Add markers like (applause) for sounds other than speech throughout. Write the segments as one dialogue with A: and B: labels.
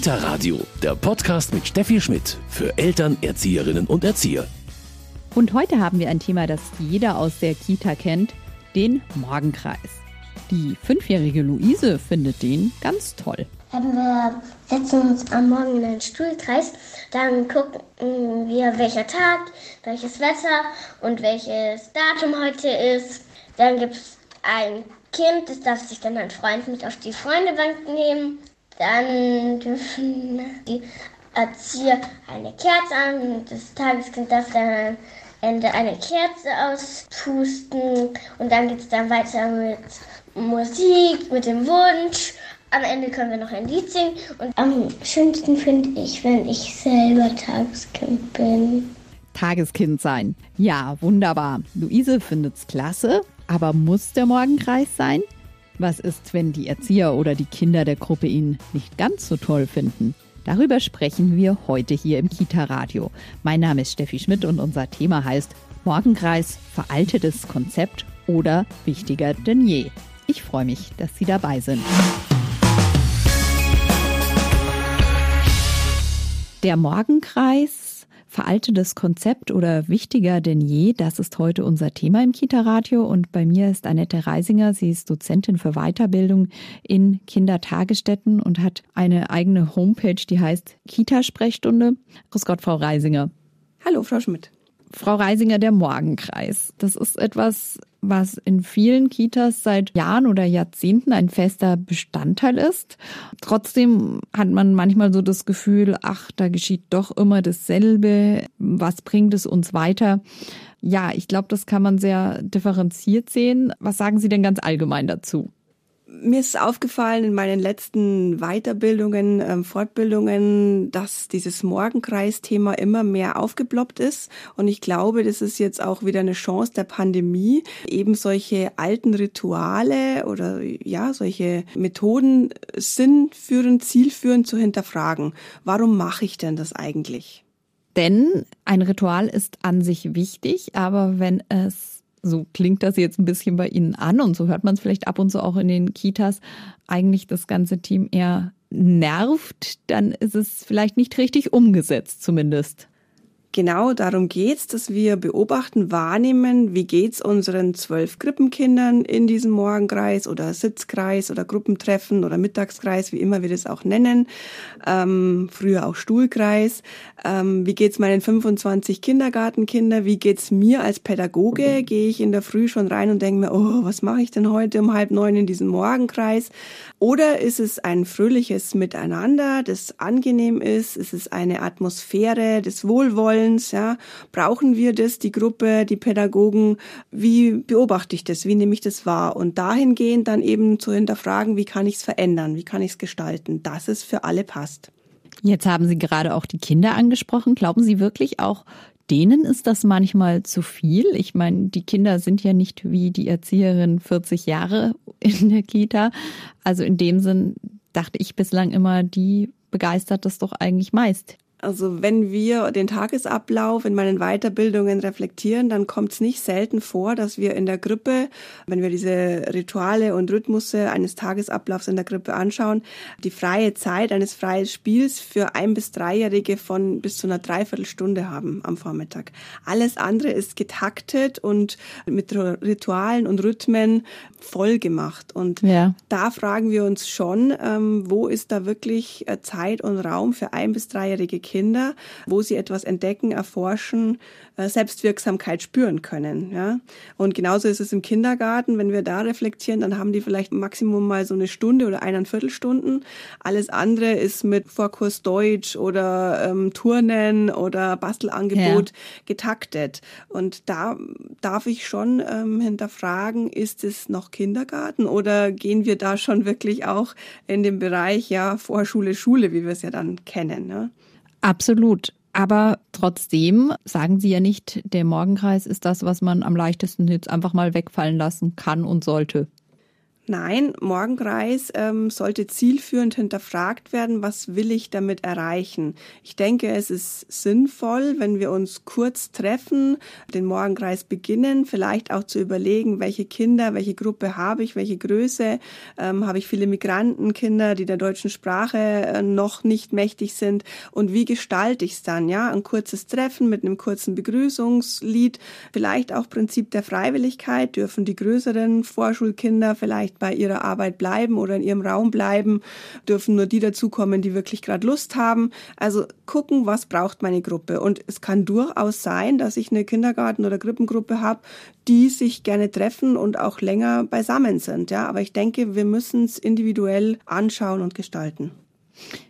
A: Kita Radio, der Podcast mit Steffi Schmidt für Eltern, Erzieherinnen und Erzieher.
B: Und heute haben wir ein Thema, das jeder aus der Kita kennt, den Morgenkreis. Die fünfjährige Luise findet den ganz toll.
C: Wir setzen uns am Morgen in einen Stuhlkreis, dann gucken wir, welcher Tag, welches Wetter und welches Datum heute ist. Dann gibt es ein Kind, das darf sich dann ein Freund mit auf die Freundebank nehmen. Dann dürfen die Erzieher eine Kerze an. Das Tageskind darf dann am Ende eine Kerze auspusten. Und dann geht es dann weiter mit Musik, mit dem Wunsch. Am Ende können wir noch ein Lied singen. Und am schönsten finde ich, wenn ich selber Tageskind bin.
B: Tageskind sein. Ja, wunderbar. Luise findet's klasse, aber muss der Morgenkreis sein? Was ist, wenn die Erzieher oder die Kinder der Gruppe ihn nicht ganz so toll finden? Darüber sprechen wir heute hier im Kita-Radio. Mein Name ist Steffi Schmidt und unser Thema heißt Morgenkreis, veraltetes Konzept oder wichtiger denn je. Ich freue mich, dass Sie dabei sind. Der Morgenkreis veraltetes Konzept oder wichtiger denn je? Das ist heute unser Thema im Kita-Radio. Und bei mir ist Annette Reisinger. Sie ist Dozentin für Weiterbildung in Kindertagesstätten und hat eine eigene Homepage, die heißt Kita-Sprechstunde. Grüß Gott, Frau Reisinger.
D: Hallo, Frau Schmidt.
B: Frau Reisinger, der Morgenkreis. Das ist etwas, was in vielen Kitas seit Jahren oder Jahrzehnten ein fester Bestandteil ist. Trotzdem hat man manchmal so das Gefühl, ach, da geschieht doch immer dasselbe. Was bringt es uns weiter? Ja, ich glaube, das kann man sehr differenziert sehen. Was sagen Sie denn ganz allgemein dazu?
D: Mir ist aufgefallen in meinen letzten Weiterbildungen, ähm, Fortbildungen, dass dieses Morgenkreis-Thema immer mehr aufgeploppt ist. Und ich glaube, das ist jetzt auch wieder eine Chance der Pandemie, eben solche alten Rituale oder ja, solche Methoden sinnführend, zielführend zu hinterfragen. Warum mache ich denn das eigentlich?
B: Denn ein Ritual ist an sich wichtig, aber wenn es so klingt das jetzt ein bisschen bei Ihnen an und so hört man es vielleicht ab und zu auch in den Kitas, eigentlich das ganze Team eher nervt, dann ist es vielleicht nicht richtig umgesetzt zumindest.
D: Genau darum geht's, dass wir beobachten, wahrnehmen, wie geht's unseren zwölf Krippenkindern in diesem Morgenkreis oder Sitzkreis oder Gruppentreffen oder Mittagskreis, wie immer wir das auch nennen, ähm, früher auch Stuhlkreis. Ähm, wie geht's meinen 25 Kindergartenkinder? Wie geht's mir als Pädagoge? Gehe ich in der Früh schon rein und denke mir, oh, was mache ich denn heute um halb neun in diesem Morgenkreis? Oder ist es ein fröhliches Miteinander, das angenehm ist? Ist es eine Atmosphäre des Wohlwollens? Ja? Brauchen wir das, die Gruppe, die Pädagogen? Wie beobachte ich das? Wie nehme ich das wahr? Und dahingehend dann eben zu hinterfragen, wie kann ich es verändern? Wie kann ich es gestalten, dass es für alle passt?
B: Jetzt haben Sie gerade auch die Kinder angesprochen. Glauben Sie wirklich auch, denen ist das manchmal zu viel. Ich meine, die Kinder sind ja nicht wie die Erzieherin 40 Jahre in der Kita. Also in dem Sinn dachte ich bislang immer, die begeistert das doch eigentlich meist.
D: Also wenn wir den Tagesablauf in meinen Weiterbildungen reflektieren, dann kommt es nicht selten vor, dass wir in der Grippe, wenn wir diese Rituale und Rhythmusse eines Tagesablaufs in der Grippe anschauen, die freie Zeit eines freien Spiels für ein bis dreijährige von bis zu einer Dreiviertelstunde haben am Vormittag. Alles andere ist getaktet und mit Ritualen und Rhythmen voll gemacht. Und ja. da fragen wir uns schon, ähm, wo ist da wirklich äh, Zeit und Raum für ein bis dreijährige Kinder, wo sie etwas entdecken, erforschen, äh, Selbstwirksamkeit spüren können. Ja? Und genauso ist es im Kindergarten, wenn wir da reflektieren, dann haben die vielleicht Maximum mal so eine Stunde oder eineinviertel Stunden. Alles andere ist mit Vorkurs Deutsch oder ähm, Turnen oder Bastelangebot ja. getaktet. Und da darf ich schon ähm, hinterfragen, ist es noch Kindergarten oder gehen wir da schon wirklich auch in den Bereich ja Vorschule, Schule, wie wir es ja dann kennen. Ne?
B: Absolut. Aber trotzdem sagen Sie ja nicht, der Morgenkreis ist das, was man am leichtesten jetzt einfach mal wegfallen lassen kann und sollte.
D: Nein, Morgenkreis ähm, sollte zielführend hinterfragt werden, was will ich damit erreichen. Ich denke, es ist sinnvoll, wenn wir uns kurz treffen, den Morgenkreis beginnen, vielleicht auch zu überlegen, welche Kinder, welche Gruppe habe ich, welche Größe, ähm, habe ich viele Migrantenkinder, die der deutschen Sprache äh, noch nicht mächtig sind? Und wie gestalte ich es dann, ja, ein kurzes Treffen mit einem kurzen Begrüßungslied, vielleicht auch Prinzip der Freiwilligkeit, dürfen die größeren Vorschulkinder vielleicht bei ihrer Arbeit bleiben oder in ihrem Raum bleiben, dürfen nur die dazukommen, die wirklich gerade Lust haben. Also gucken, was braucht meine Gruppe. Und es kann durchaus sein, dass ich eine Kindergarten- oder Krippengruppe habe, die sich gerne treffen und auch länger beisammen sind. Ja, aber ich denke, wir müssen es individuell anschauen und gestalten.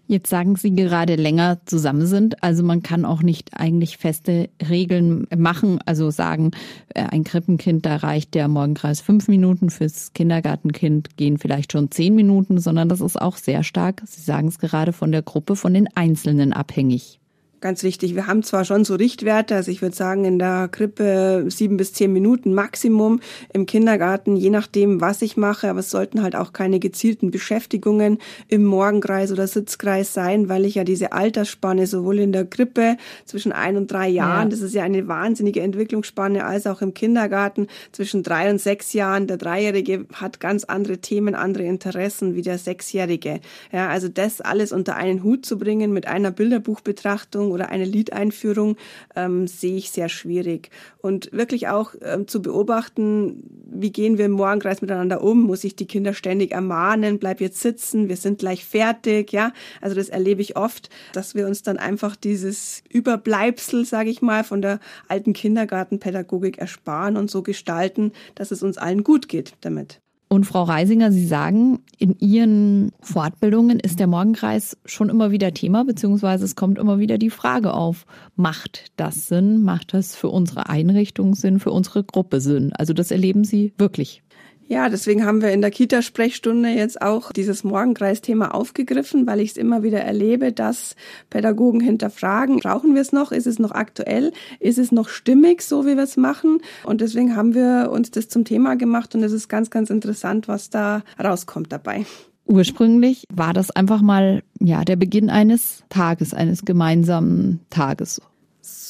B: Jetzt sagen Sie gerade länger zusammen sind. Also man kann auch nicht eigentlich feste Regeln machen. Also sagen, äh, ein Krippenkind, da reicht der Morgenkreis fünf Minuten. Fürs Kindergartenkind gehen vielleicht schon zehn Minuten, sondern das ist auch sehr stark. Sie sagen es gerade von der Gruppe, von den Einzelnen abhängig
D: ganz wichtig. Wir haben zwar schon so Richtwerte, also ich würde sagen in der Krippe sieben bis zehn Minuten Maximum, im Kindergarten je nachdem, was ich mache, aber es sollten halt auch keine gezielten Beschäftigungen im Morgenkreis oder Sitzkreis sein, weil ich ja diese Altersspanne sowohl in der Krippe zwischen ein und drei Jahren, ja. das ist ja eine wahnsinnige Entwicklungsspanne, als auch im Kindergarten zwischen drei und sechs Jahren. Der Dreijährige hat ganz andere Themen, andere Interessen wie der Sechsjährige. Ja, also das alles unter einen Hut zu bringen mit einer Bilderbuchbetrachtung oder eine Liedeinführung ähm, sehe ich sehr schwierig. Und wirklich auch ähm, zu beobachten, wie gehen wir im Morgenkreis miteinander um? Muss ich die Kinder ständig ermahnen? Bleib jetzt sitzen, wir sind gleich fertig, ja? Also das erlebe ich oft, dass wir uns dann einfach dieses Überbleibsel, sage ich mal, von der alten Kindergartenpädagogik ersparen und so gestalten, dass es uns allen gut geht damit.
B: Und Frau Reisinger, Sie sagen, in Ihren Fortbildungen ist der Morgenkreis schon immer wieder Thema, beziehungsweise es kommt immer wieder die Frage auf, macht das Sinn? Macht das für unsere Einrichtung Sinn, für unsere Gruppe Sinn? Also das erleben Sie wirklich.
D: Ja, deswegen haben wir in der Kita-Sprechstunde jetzt auch dieses Morgenkreisthema aufgegriffen, weil ich es immer wieder erlebe, dass Pädagogen hinterfragen, brauchen wir es noch? Ist es noch aktuell? Ist es noch stimmig, so wie wir es machen? Und deswegen haben wir uns das zum Thema gemacht und es ist ganz, ganz interessant, was da rauskommt dabei.
B: Ursprünglich war das einfach mal ja der Beginn eines Tages, eines gemeinsamen Tages.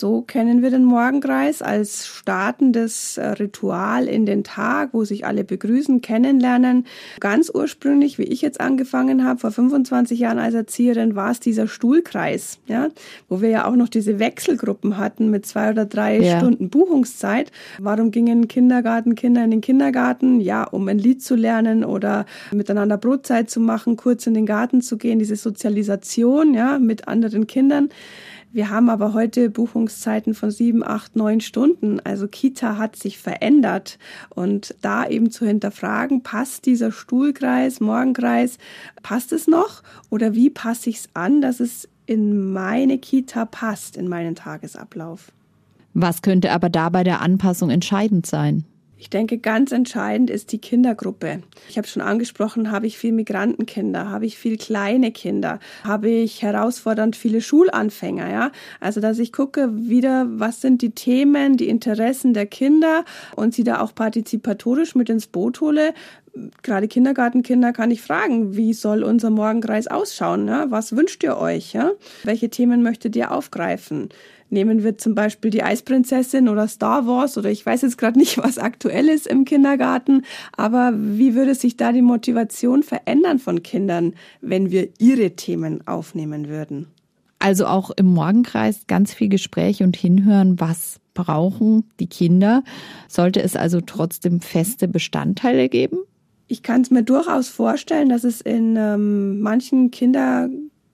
D: So kennen wir den Morgenkreis als startendes äh, Ritual in den Tag, wo sich alle begrüßen, kennenlernen. Ganz ursprünglich, wie ich jetzt angefangen habe, vor 25 Jahren als Erzieherin, war es dieser Stuhlkreis, ja, wo wir ja auch noch diese Wechselgruppen hatten mit zwei oder drei ja. Stunden Buchungszeit. Warum gingen Kindergartenkinder in den Kindergarten? Ja, um ein Lied zu lernen oder miteinander Brotzeit zu machen, kurz in den Garten zu gehen, diese Sozialisation, ja, mit anderen Kindern. Wir haben aber heute Buchungszeiten von sieben, acht, neun Stunden. Also Kita hat sich verändert. Und da eben zu hinterfragen, passt dieser Stuhlkreis, Morgenkreis, passt es noch? Oder wie passe ich es an, dass es in meine Kita passt, in meinen Tagesablauf?
B: Was könnte aber da bei der Anpassung entscheidend sein?
D: Ich denke, ganz entscheidend ist die Kindergruppe. Ich habe schon angesprochen, habe ich viel Migrantenkinder, habe ich viel kleine Kinder, habe ich herausfordernd viele Schulanfänger, ja? Also, dass ich gucke wieder, was sind die Themen, die Interessen der Kinder und sie da auch partizipatorisch mit ins Boot hole, gerade Kindergartenkinder kann ich fragen, wie soll unser Morgenkreis ausschauen? Ja? Was wünscht ihr euch? Ja? Welche Themen möchtet ihr aufgreifen? Nehmen wir zum Beispiel die Eisprinzessin oder Star Wars oder ich weiß jetzt gerade nicht, was aktuell ist im Kindergarten, aber wie würde sich da die Motivation verändern von Kindern, wenn wir ihre Themen aufnehmen würden?
B: Also auch im Morgenkreis ganz viel Gespräch und hinhören, was brauchen die Kinder. Sollte es also trotzdem feste Bestandteile geben?
D: Ich kann es mir durchaus vorstellen, dass es in ähm, manchen Kinder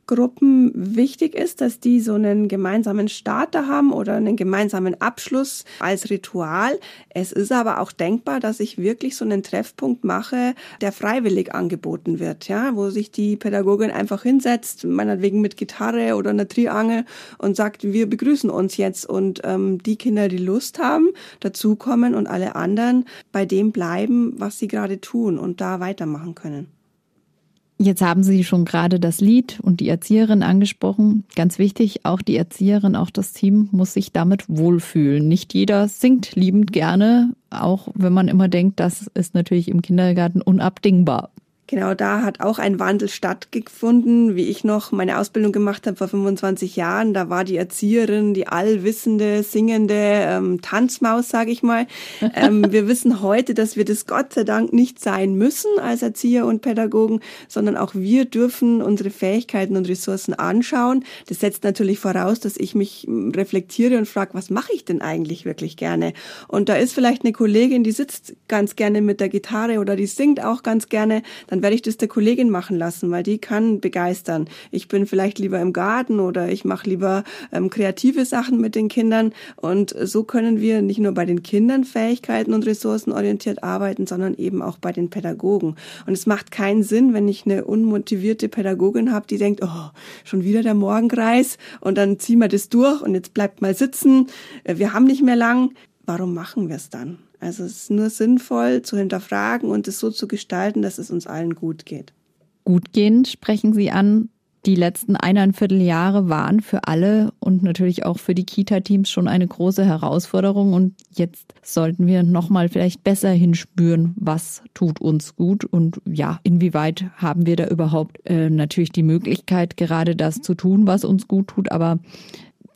D: Gruppen wichtig ist, dass die so einen gemeinsamen Starter haben oder einen gemeinsamen Abschluss als Ritual. Es ist aber auch denkbar, dass ich wirklich so einen Treffpunkt mache, der freiwillig angeboten wird, ja, wo sich die Pädagogin einfach hinsetzt, meinetwegen mit Gitarre oder einer Triangel und sagt, wir begrüßen uns jetzt und ähm, die Kinder, die Lust haben, dazukommen und alle anderen bei dem bleiben, was sie gerade tun und da weitermachen können.
B: Jetzt haben Sie schon gerade das Lied und die Erzieherin angesprochen. Ganz wichtig, auch die Erzieherin, auch das Team muss sich damit wohlfühlen. Nicht jeder singt liebend gerne, auch wenn man immer denkt, das ist natürlich im Kindergarten unabdingbar.
D: Genau, da hat auch ein Wandel stattgefunden, wie ich noch meine Ausbildung gemacht habe vor 25 Jahren. Da war die Erzieherin die allwissende, singende ähm, Tanzmaus, sage ich mal. Ähm, wir (laughs) wissen heute, dass wir das Gott sei Dank nicht sein müssen als Erzieher und Pädagogen, sondern auch wir dürfen unsere Fähigkeiten und Ressourcen anschauen. Das setzt natürlich voraus, dass ich mich hm, reflektiere und frage, was mache ich denn eigentlich wirklich gerne? Und da ist vielleicht eine Kollegin, die sitzt ganz gerne mit der Gitarre oder die singt auch ganz gerne. Dann dann werde ich das der Kollegin machen lassen, weil die kann begeistern. Ich bin vielleicht lieber im Garten oder ich mache lieber ähm, kreative Sachen mit den Kindern. Und so können wir nicht nur bei den Kindern Fähigkeiten und Ressourcen orientiert arbeiten, sondern eben auch bei den Pädagogen. Und es macht keinen Sinn, wenn ich eine unmotivierte Pädagogin habe, die denkt, oh, schon wieder der Morgenkreis und dann ziehen wir das durch und jetzt bleibt mal sitzen. Äh, wir haben nicht mehr lang. Warum machen wir es dann? Also es ist nur sinnvoll zu hinterfragen und es so zu gestalten, dass es uns allen gut geht.
B: Gut gehen sprechen Sie an. Die letzten eineinviertel Jahre waren für alle und natürlich auch für die Kita-Teams schon eine große Herausforderung. Und jetzt sollten wir nochmal vielleicht besser hinspüren, was tut uns gut und ja, inwieweit haben wir da überhaupt äh, natürlich die Möglichkeit, gerade das zu tun, was uns gut tut, aber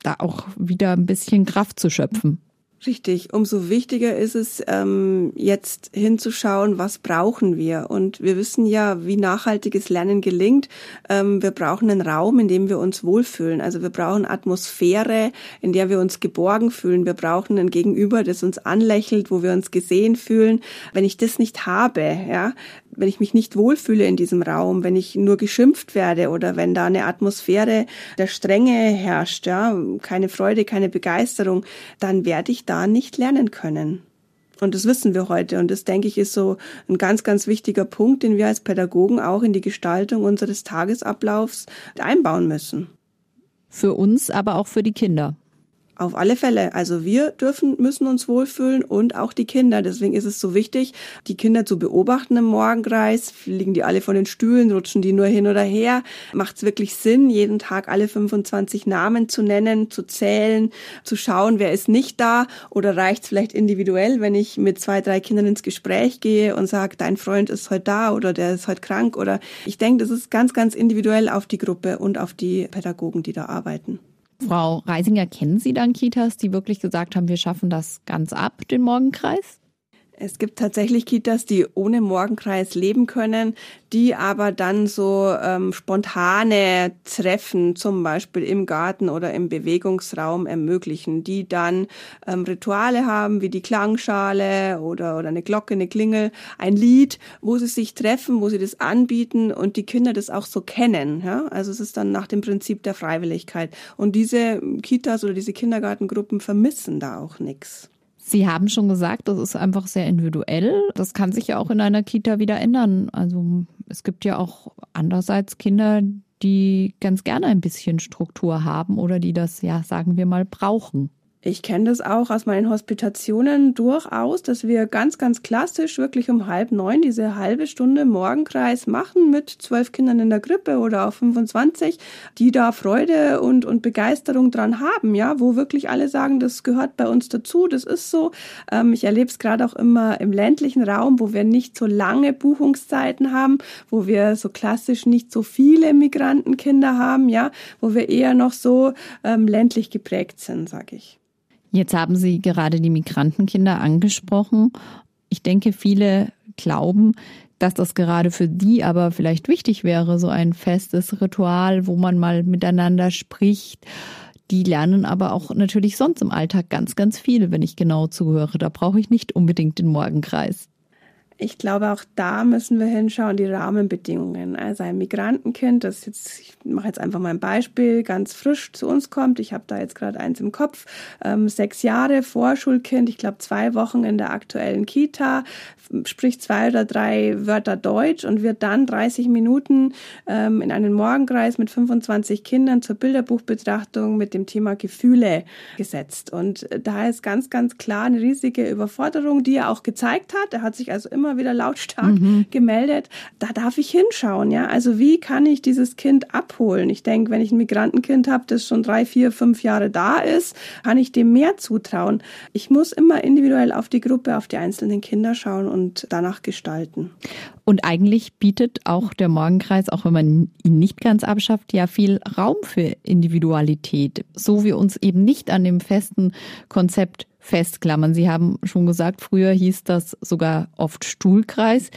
B: da auch wieder ein bisschen Kraft zu schöpfen.
D: Richtig, umso wichtiger ist es, ähm, jetzt hinzuschauen, was brauchen wir. Und wir wissen ja, wie nachhaltiges Lernen gelingt. Ähm, wir brauchen einen Raum, in dem wir uns wohlfühlen. Also wir brauchen Atmosphäre, in der wir uns geborgen fühlen. Wir brauchen ein Gegenüber, das uns anlächelt, wo wir uns gesehen fühlen. Wenn ich das nicht habe, ja, wenn ich mich nicht wohlfühle in diesem Raum, wenn ich nur geschimpft werde oder wenn da eine Atmosphäre der Strenge herrscht, ja, keine Freude, keine Begeisterung, dann werde ich da nicht lernen können. Und das wissen wir heute. Und das, denke ich, ist so ein ganz, ganz wichtiger Punkt, den wir als Pädagogen auch in die Gestaltung unseres Tagesablaufs einbauen müssen.
B: Für uns, aber auch für die Kinder.
D: Auf alle Fälle. Also wir dürfen, müssen uns wohlfühlen und auch die Kinder. Deswegen ist es so wichtig, die Kinder zu beobachten im Morgenkreis. Liegen die alle von den Stühlen, rutschen die nur hin oder her? Macht es wirklich Sinn, jeden Tag alle 25 Namen zu nennen, zu zählen, zu schauen, wer ist nicht da? Oder reicht es vielleicht individuell, wenn ich mit zwei, drei Kindern ins Gespräch gehe und sage, dein Freund ist heute da oder der ist heute krank? Oder ich denke, das ist ganz, ganz individuell auf die Gruppe und auf die Pädagogen, die da arbeiten.
B: Frau Reisinger, kennen Sie dann Kitas, die wirklich gesagt haben, wir schaffen das ganz ab, den Morgenkreis?
D: Es gibt tatsächlich Kitas, die ohne Morgenkreis leben können, die aber dann so ähm, spontane Treffen, zum Beispiel im Garten oder im Bewegungsraum ermöglichen, die dann ähm, Rituale haben, wie die Klangschale oder, oder eine Glocke, eine Klingel, ein Lied, wo sie sich treffen, wo sie das anbieten und die Kinder das auch so kennen. Ja? Also es ist dann nach dem Prinzip der Freiwilligkeit. Und diese Kitas oder diese Kindergartengruppen vermissen da auch nichts.
B: Sie haben schon gesagt, das ist einfach sehr individuell. Das kann sich ja auch in einer Kita wieder ändern. Also es gibt ja auch andererseits Kinder, die ganz gerne ein bisschen Struktur haben oder die das, ja, sagen wir mal, brauchen.
D: Ich kenne das auch aus meinen Hospitationen durchaus, dass wir ganz, ganz klassisch wirklich um halb neun diese halbe Stunde Morgenkreis machen mit zwölf Kindern in der Grippe oder auch 25, die da Freude und, und Begeisterung dran haben, ja, wo wirklich alle sagen, das gehört bei uns dazu, das ist so. Ähm, ich erlebe es gerade auch immer im ländlichen Raum, wo wir nicht so lange Buchungszeiten haben, wo wir so klassisch nicht so viele Migrantenkinder haben, ja, wo wir eher noch so ähm, ländlich geprägt sind, sage ich.
B: Jetzt haben Sie gerade die Migrantenkinder angesprochen. Ich denke, viele glauben, dass das gerade für die aber vielleicht wichtig wäre, so ein festes Ritual, wo man mal miteinander spricht. Die lernen aber auch natürlich sonst im Alltag ganz, ganz viele, wenn ich genau zuhöre. Da brauche ich nicht unbedingt den Morgenkreis
D: ich glaube, auch da müssen wir hinschauen, die Rahmenbedingungen. Also ein Migrantenkind, das jetzt, ich mache jetzt einfach mal ein Beispiel, ganz frisch zu uns kommt. Ich habe da jetzt gerade eins im Kopf. Ähm, sechs Jahre Vorschulkind, ich glaube zwei Wochen in der aktuellen Kita, spricht zwei oder drei Wörter Deutsch und wird dann 30 Minuten ähm, in einen Morgenkreis mit 25 Kindern zur Bilderbuchbetrachtung mit dem Thema Gefühle gesetzt. Und da ist ganz, ganz klar eine riesige Überforderung, die er auch gezeigt hat. Er hat sich also immer immer wieder lautstark mhm. gemeldet. Da darf ich hinschauen, ja. Also wie kann ich dieses Kind abholen? Ich denke, wenn ich ein Migrantenkind habe, das schon drei, vier, fünf Jahre da ist, kann ich dem mehr zutrauen. Ich muss immer individuell auf die Gruppe, auf die einzelnen Kinder schauen und danach gestalten.
B: Und eigentlich bietet auch der Morgenkreis, auch wenn man ihn nicht ganz abschafft, ja viel Raum für Individualität, so wie uns eben nicht an dem festen Konzept festklammern. Sie haben schon gesagt, früher hieß das sogar oft Stuhlkreis.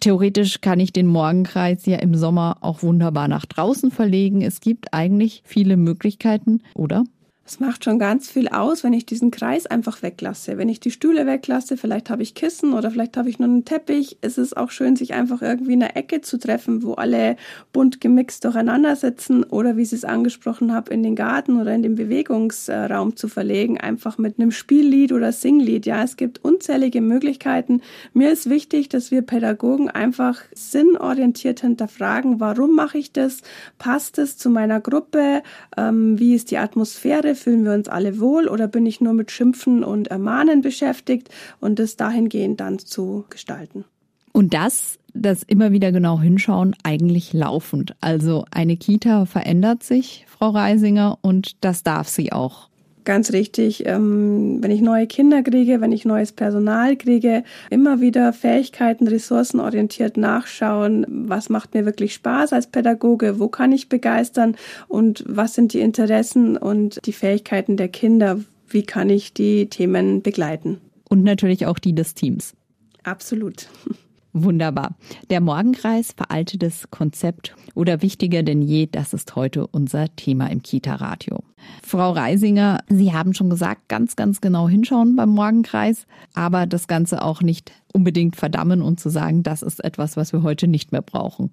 B: Theoretisch kann ich den Morgenkreis ja im Sommer auch wunderbar nach draußen verlegen. Es gibt eigentlich viele Möglichkeiten, oder?
D: Es macht schon ganz viel aus, wenn ich diesen Kreis einfach weglasse. Wenn ich die Stühle weglasse, vielleicht habe ich Kissen oder vielleicht habe ich nur einen Teppich. Es ist auch schön, sich einfach irgendwie in der Ecke zu treffen, wo alle bunt gemixt durcheinander sitzen oder wie Sie es angesprochen haben, in den Garten oder in den Bewegungsraum zu verlegen, einfach mit einem Spiellied oder Singlied. Ja, es gibt unzählige Möglichkeiten. Mir ist wichtig, dass wir Pädagogen einfach sinnorientiert hinterfragen, warum mache ich das? Passt es zu meiner Gruppe? Ähm, wie ist die Atmosphäre? Fühlen wir uns alle wohl oder bin ich nur mit Schimpfen und Ermahnen beschäftigt und das dahingehend dann zu gestalten?
B: Und das, das immer wieder genau hinschauen, eigentlich laufend. Also eine Kita verändert sich, Frau Reisinger, und das darf sie auch.
D: Ganz richtig, ähm, wenn ich neue Kinder kriege, wenn ich neues Personal kriege, immer wieder Fähigkeiten, ressourcenorientiert nachschauen, was macht mir wirklich Spaß als Pädagoge, wo kann ich begeistern und was sind die Interessen und die Fähigkeiten der Kinder, wie kann ich die Themen begleiten.
B: Und natürlich auch die des Teams.
D: Absolut. (laughs)
B: Wunderbar. Der Morgenkreis, veraltetes Konzept oder wichtiger denn je, das ist heute unser Thema im Kita-Radio. Frau Reisinger, Sie haben schon gesagt, ganz, ganz genau hinschauen beim Morgenkreis, aber das Ganze auch nicht unbedingt verdammen und zu sagen, das ist etwas, was wir heute nicht mehr brauchen.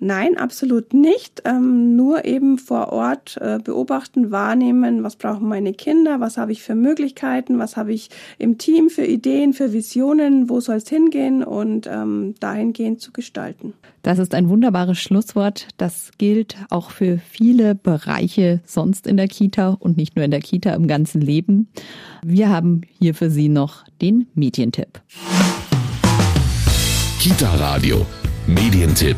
D: Nein, absolut nicht. Ähm, nur eben vor Ort äh, beobachten, wahrnehmen, was brauchen meine Kinder, was habe ich für Möglichkeiten, was habe ich im Team für Ideen, für Visionen, wo soll es hingehen und ähm, dahingehend zu gestalten.
B: Das ist ein wunderbares Schlusswort. Das gilt auch für viele Bereiche sonst in der Kita und nicht nur in der Kita, im ganzen Leben. Wir haben hier für Sie noch den Medientipp.
A: Kita Radio. Medientipp.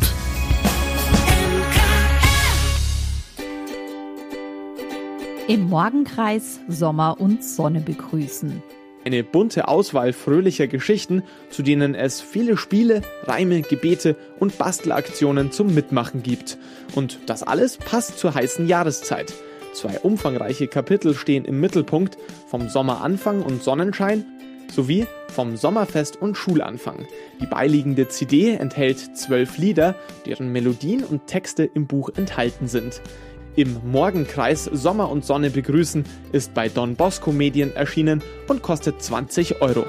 B: Im Morgenkreis Sommer und Sonne begrüßen.
E: Eine bunte Auswahl fröhlicher Geschichten, zu denen es viele Spiele, Reime, Gebete und Bastelaktionen zum Mitmachen gibt. Und das alles passt zur heißen Jahreszeit. Zwei umfangreiche Kapitel stehen im Mittelpunkt vom Sommeranfang und Sonnenschein sowie vom Sommerfest und Schulanfang. Die beiliegende CD enthält zwölf Lieder, deren Melodien und Texte im Buch enthalten sind. Im Morgenkreis Sommer und Sonne begrüßen ist bei Don Bosco Medien erschienen und kostet 20 Euro.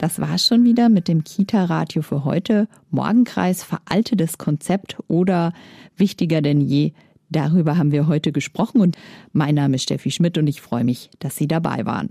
B: Das war's schon wieder mit dem Kita-Radio für heute. Morgenkreis veraltetes Konzept oder wichtiger denn je. Darüber haben wir heute gesprochen und mein Name ist Steffi Schmidt und ich freue mich, dass Sie dabei waren.